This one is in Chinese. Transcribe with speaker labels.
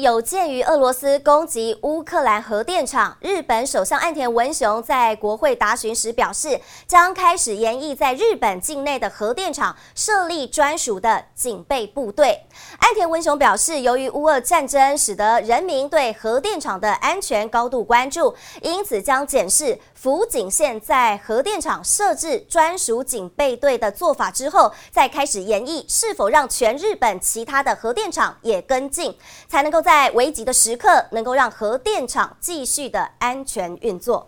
Speaker 1: 有鉴于俄罗斯攻击乌克兰核电厂，日本首相岸田文雄在国会答询时表示，将开始研议在日本境内的核电厂设立专属的警备部队。岸田文雄表示，由于乌俄战争使得人民对核电厂的安全高度关注，因此将检视福井县在核电厂设置专属警备队的做法之后，再开始研议是否让全日本其他的核电厂也跟进，才能够在。在危急的时刻，能够让核电厂继续的安全运作。